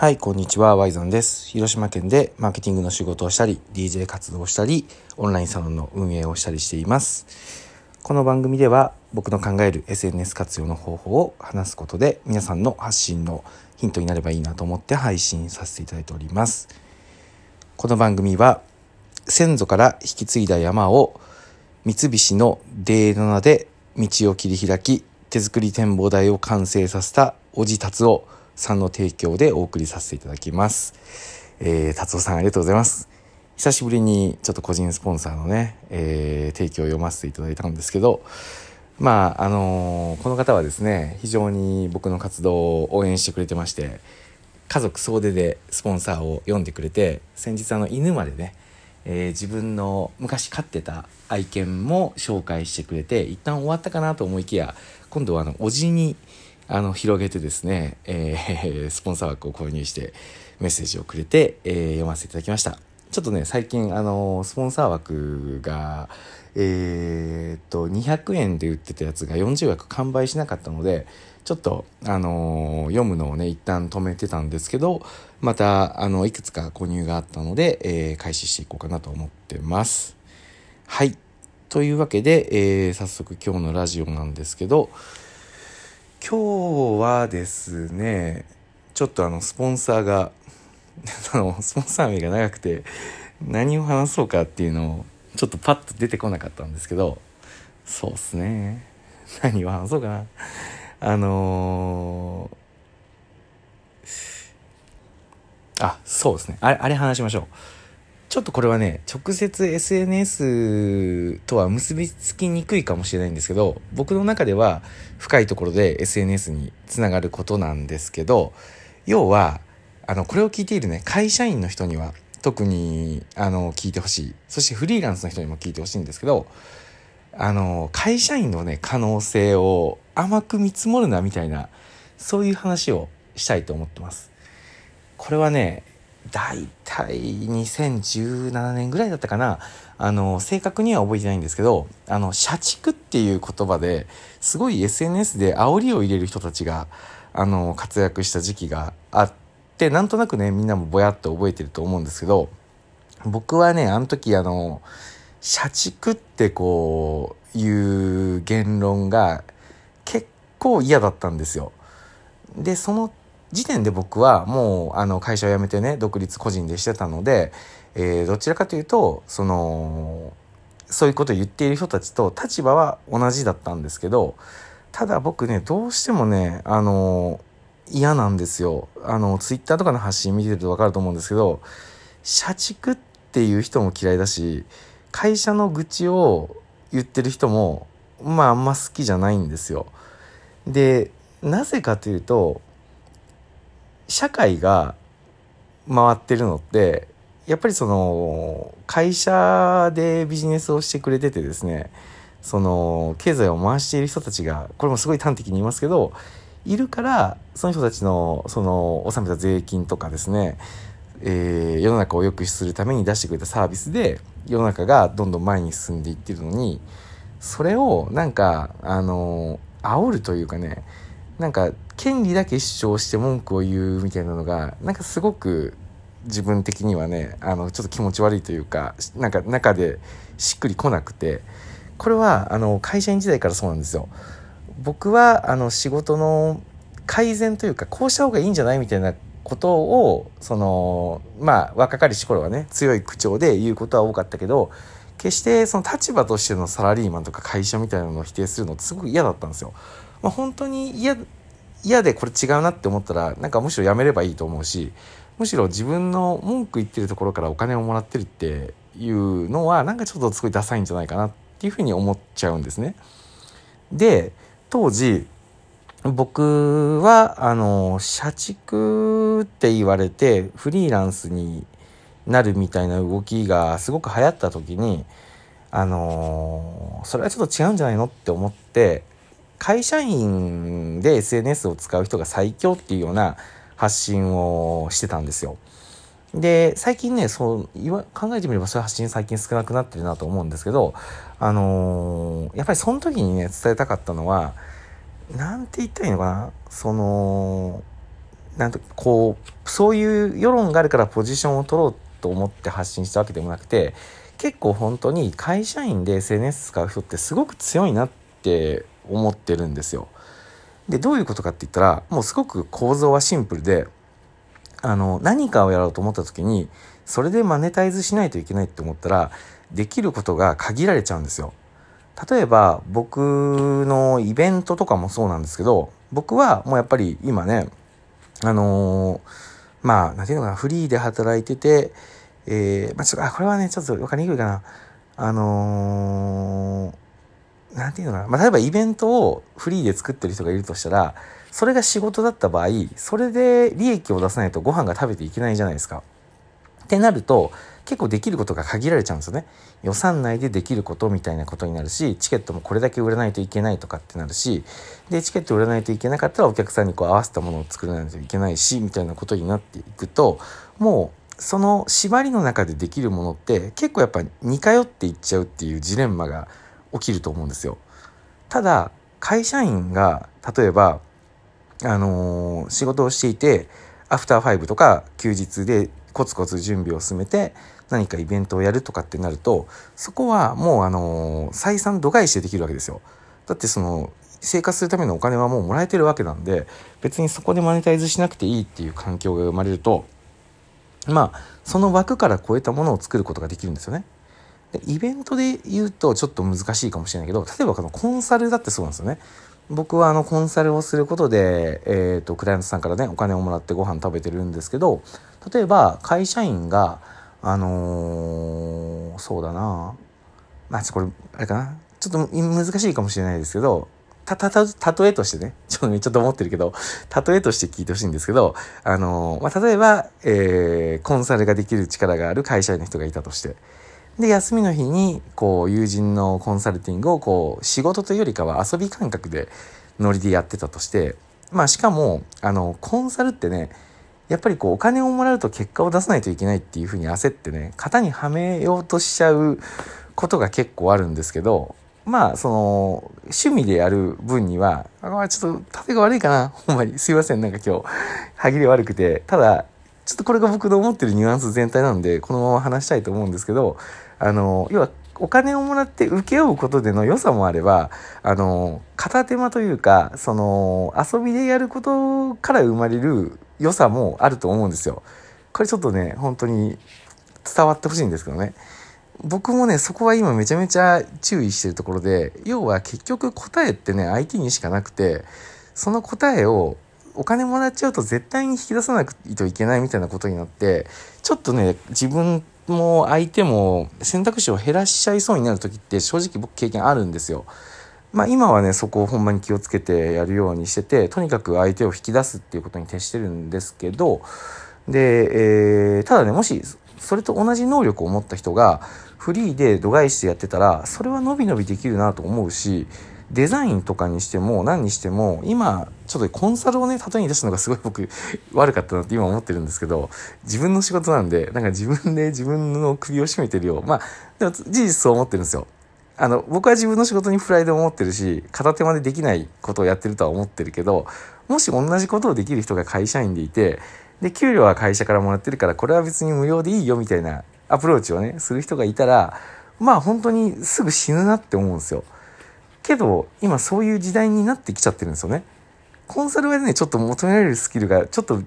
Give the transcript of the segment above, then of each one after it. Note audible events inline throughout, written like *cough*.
はい、こんにちは、ワイゾンです。広島県でマーケティングの仕事をしたり、DJ 活動をしたり、オンラインサロンの運営をしたりしています。この番組では僕の考える SNS 活用の方法を話すことで皆さんの発信のヒントになればいいなと思って配信させていただいております。この番組は先祖から引き継いだ山を三菱のデーナナで道を切り開き手作り展望台を完成させたおじ達夫さんの提供でお送りさせていただきます。えー、達夫さんありがとうございます。久しぶりにちょっと個人スポンサーのね、えー、提供を読ませていただいたんですけど、まあ、あのーこの方はですね、非常に僕の活動を応援してくれてまして、家族総出でスポンサーを読んでくれて、先日あの犬までね、えー自分の昔飼ってた愛犬も紹介してくれて一旦終わったかなと思いきや今度はあのおじにあの広げてですね、えー *laughs* スポンサー枠を購入してメッセージをくれて、えー読ませていただきましたちょっとね最近あのスポンサー枠がえーっと200円で売ってたやつが40枠完売しなかったのでちょっと、あのー読むのをね、一旦止めてたんですけど、また、あの、いくつか購入があったので、えー開始していこうかなと思ってます。はい。というわけで、えー早速今日のラジオなんですけど、今日日はですね、ちょっとあの、スポンサーが、あの、スポンサー名が長くて、何を話そうかっていうのを、ちょっとパッと出てこなかったんですけど、そうっすね。何を話そうかな。あのーあ、そうですね。あれ、あれ話しましょう。ちょっとこれはね、直接 SNS とは結びつきにくいかもしれないんですけど、僕の中では深いところで SNS につながることなんですけど、要は、あの、これを聞いているね、会社員の人には特に、あの、聞いてほしい。そしてフリーランスの人にも聞いてほしいんですけど、あの、会社員のね、可能性を甘く見積もるな、みたいな、そういう話をしたいと思ってます。これはね、だいたい2017年ぐらいだったかな。あの、正確には覚えてないんですけど、あの、社畜っていう言葉ですごい SNS で煽りを入れる人たちが、あの、活躍した時期があって、なんとなくね、みんなもぼやっと覚えてると思うんですけど、僕はね、あの時あの、社畜ってこういう言論が結構嫌だったんですよ。で、その時点で僕はもうあの会社を辞めてね、独立個人でしてたので、えーどちらかというと、その、そういうことを言っている人たちと立場は同じだったんですけど、ただ僕ね、どうしてもね、あの、嫌なんですよ。あの、ツイッターとかの発信見てるとわかると思うんですけど、社畜っていう人も嫌いだし、会社の愚痴を言ってる人も、まああんま好きじゃないんですよ。で、なぜかというと、社会が回ってるのって、やっぱりその、会社でビジネスをしてくれててですね、その、経済を回している人たちが、これもすごい端的に言いますけど、いるから、その人たちの、その、納めた税金とかですね、えー世の中を良くするために出してくれたサービスで世の中がどんどん前に進んでいってるのにそれをなんかあの煽るというかねなんか権利だけ主張して文句を言うみたいなのがなんかすごく自分的にはねあのちょっと気持ち悪いというかなんか中でしっくりこなくてこれはあの会社員時代からそうなんですよ。僕はあの仕事の改善というかこうした方がいいんじゃないみたいなことをそのまあ若かりし頃はね強い口調で言うことは多かったけど決してその立場としてのサラリーマンとか会社みたいなのを否定するのってすごく嫌だったんですよ。まあ、本当に嫌嫌でこれ違うなって思ったらなんかむしろやめればいいと思うしむしろ自分の文句言ってるところからお金をもらってるっていうのはなんかちょっとすごいダサいんじゃないかなっていうふうに思っちゃうんですね。で当時僕はあの社畜って言われてフリーランスになるみたいな動きがすごく流行った時にあのそれはちょっと違うんじゃないのって思って会社員で SNS を使う人が最強っていうような発信をしてたんですよ。で、最近ね、そう、考えてみればそういう発信最近少なくなってるなと思うんですけど、あのーやっぱりその時にね、伝えたかったのは、なんて言ったらいいのかな？その、なんとこうそういう世論があるからポジションを取ろうと思って発信したわけでもなくて結構本当に会社員で SNS 使う人ってすごく強いなって思ってるんですよ。でどういうことかって言ったらもうすごく構造はシンプルであの何かをやろうと思った時にそれでマネタイズしないといけないって思ったらできることが限られちゃうんですよ。例えば僕のイベントとかもそうなんですけど僕はもうやっぱり今ねあのー、まあ何ていうのかなフリーで働いててえー、まあちょっとあこれはねちょっと分かりにくいかなあのー、なんていうのかな、まあ、例えばイベントをフリーで作ってる人がいるとしたらそれが仕事だった場合それで利益を出さないとご飯が食べていけないじゃないですか。ってなると結構できることが限られちゃうんですよね。予算内でできることみたいなことになるしチケットもこれだけ売らないといけないとかってなるしでチケット売らないといけなかったらお客さんにこう合わせたものを作らないといけないしみたいなことになっていくともうその縛りの中でできるものって結構やっぱ似通っていっちゃうっていうジレンマが起きると思うんですよ。ただ会社員が例えばあのー、仕事をしていてアフターファイブとか休日でコツコツ準備を進めて何かイベントをやるとかってなるとそこはもうあの採算度外視でできるわけですよ。だってその生活するためのお金はもうもらえてるわけなんで別にそこでマネタイズしなくていいっていう環境が生まれるとまあその枠から超えたものを作ることができるんですよね。でイベントで言うとちょっと難しいかもしれないけど例えばこのコンサルだってそうなんですよね。僕はあのコンサルをすることで、えーと、クライアントさんからねお金をもらってご飯食べてるんですけど例えば会社員があのー、そうだなまあこれあれかなちょっと難しいかもしれないですけどたたた例えとしてね *laughs* ちょっとちょっと思ってるけど例えとして聞いてほしいんですけどあのー、まあ、例えば、えー、コンサルができる力がある会社員の人がいたとして。で休みの日にこう友人のコンサルティングをこう仕事というよりかは遊び感覚でノリでやってたとしてまあしかもあのコンサルってねやっぱりこうお金をもらうと結果を出さないといけないっていうふうに焦ってね型にはめようとしちゃうことが結構あるんですけどまあその趣味でやる分にはあちょっと縦が悪いかな。ほんまに。すいません。なんか今日歯切れ悪くて。ただちょっとこれが僕の思ってるニュアンス全体なんでこのまま話したいと思うんですけどあの要はお金をもらって請け負うことでの良さもあればあの片手間というかその遊びでやることから生まれる良さもあると思うんですよ。これちょっとね本当に伝わってほしいんですけどね。僕もねそこは今めちゃめちゃ注意してるところで要は結局答えってね相手にしかなくてその答えをお金もらっちゃうと絶対に引き出さないといけないみたいなことになってちょっとね自分も相手も選択肢を減らしちゃいそうになる時って正直僕経験あるんですよ。まあ今はねそこをほんまに気をつけてやるようにしててとにかく相手を引き出すっていうことに徹してるんですけどで、えー、ただねもしそれと同じ能力を持った人がフリーで度外視でやってたらそれは伸び伸びできるなと思うしデザインとかにしても何にしても今ちょっとコンサルをね例えに出したのがすごい僕 *laughs* 悪かったなって今思ってるんですけど自分の仕事なんでなんか自分で自分の首を絞めてるようまあでも事実そう思ってるんですよ。あの僕は自分の仕事にプライドを持ってるし片手間でできないことをやってるとは思ってるけどもし同じことをできる人が会社員でいてで給料は会社からもらってるからこれは別に無料でいいよみたいなアプローチをねする人がいたらまあ本当にすぐ死ぬなって思うんですよ。けど今そういう時代になってきちゃってるんですよね。コンサルはねちょっと求められるスキルがちょっと違う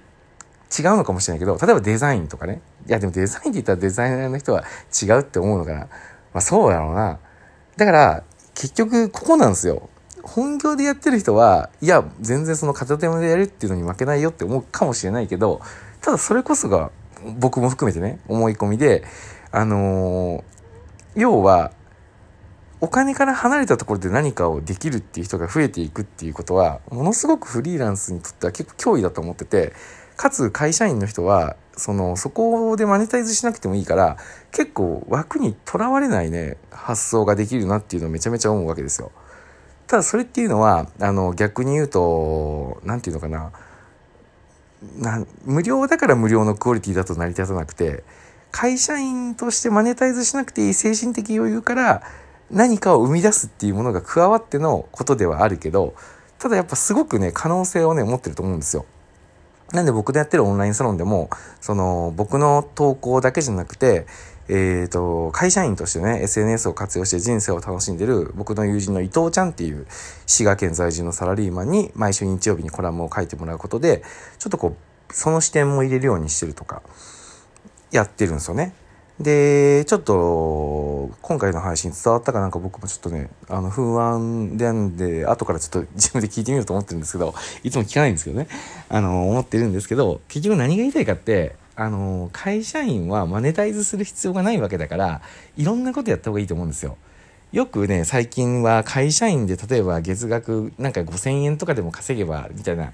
のかもしれないけど例えばデザインとかね。いやでもデザインって言ったらデザイナーの人は違うって思うのかな。まあそうだろうな。だから結局ここなんですよ。本業でやってる人はいや全然その片手間でやるっていうのに負けないよって思うかもしれないけどただそれこそが僕も含めてね思い込みであのー、要はお金から離れたところで何かをできるっていう人が増えていくっていうことはものすごくフリーランスにとっては結構脅威だと思っててかつ会社員の人はそのそこでマネタイズしなくてもいいから結構枠にとらわれないね発想ができるなっていうのをめちゃめちゃ思うわけですよ。ただそれっていうのはあの逆に言うと何て言うのかなな無料だから無料のクオリティだと成り立たなくて会社員としてマネタイズしなくていい精神的余裕から何かを生み出すっていうものが加わってのことではあるけどただやっぱすごくね可能性をね持ってると思うんですよ。なんで僕でやってるオンラインサロンでも、その僕の投稿だけじゃなくて、えっ、ー、と、会社員としてね、SNS を活用して人生を楽しんでる僕の友人の伊藤ちゃんっていう滋賀県在住のサラリーマンに毎週日曜日にコラムを書いてもらうことで、ちょっとこう、その視点も入れるようにしてるとか、やってるんですよね。で、ちょっと、今回の配信伝わったかなんか僕もちょっとね、あの、不安でんで、後からちょっと *laughs* 自分で聞いてみようと思ってるんですけど、いつも聞かないんですけどね、あの、思ってるんですけど、結局何が言いたいかって、あの、会社員はマネタイズする必要がないわけだから、いろんなことやった方がいいと思うんですよ。よくね、最近は会社員で例えば月額なんか5000円とかでも稼げば、みたいな、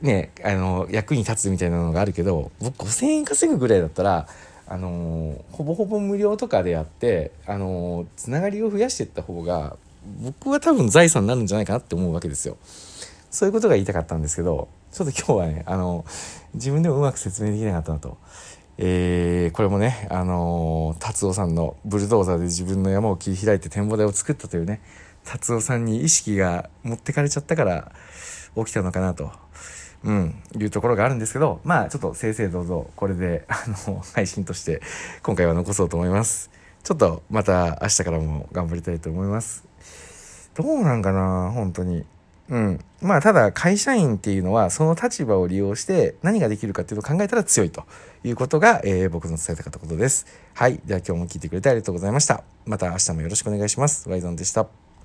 ね、あの、役に立つみたいなのがあるけど、僕5000円稼ぐぐらいだったら、あのほぼほぼ無料とかでやって、あのつながりを増やしていった方が僕は多分財産になるんじゃないかなって思うわけですよ。そういうことが言いたかったんですけどちょっと今日はねあの自分でもうまく説明できなかったなと。えー、これもね、あの達夫さんのブルドーザーで自分の山を切り開いて展望台を作ったというね、達夫さんに意識が持ってかれちゃったから起きたのかなとうん、いうところがあるんですけど、まあちょっと正々堂々これで、あの、配信として今回は残そうと思います。ちょっとまた明日からも頑張りたいと思います。どうなんかな本当に。うん。まあただ会社員っていうのはその立場を利用して何ができるかっていうのを考えたら強いということが、えー、僕の伝えたかったことです。はい。では今日も聞いてくれてありがとうございました。また明日もよろしくお願いします。ワイゾンでした。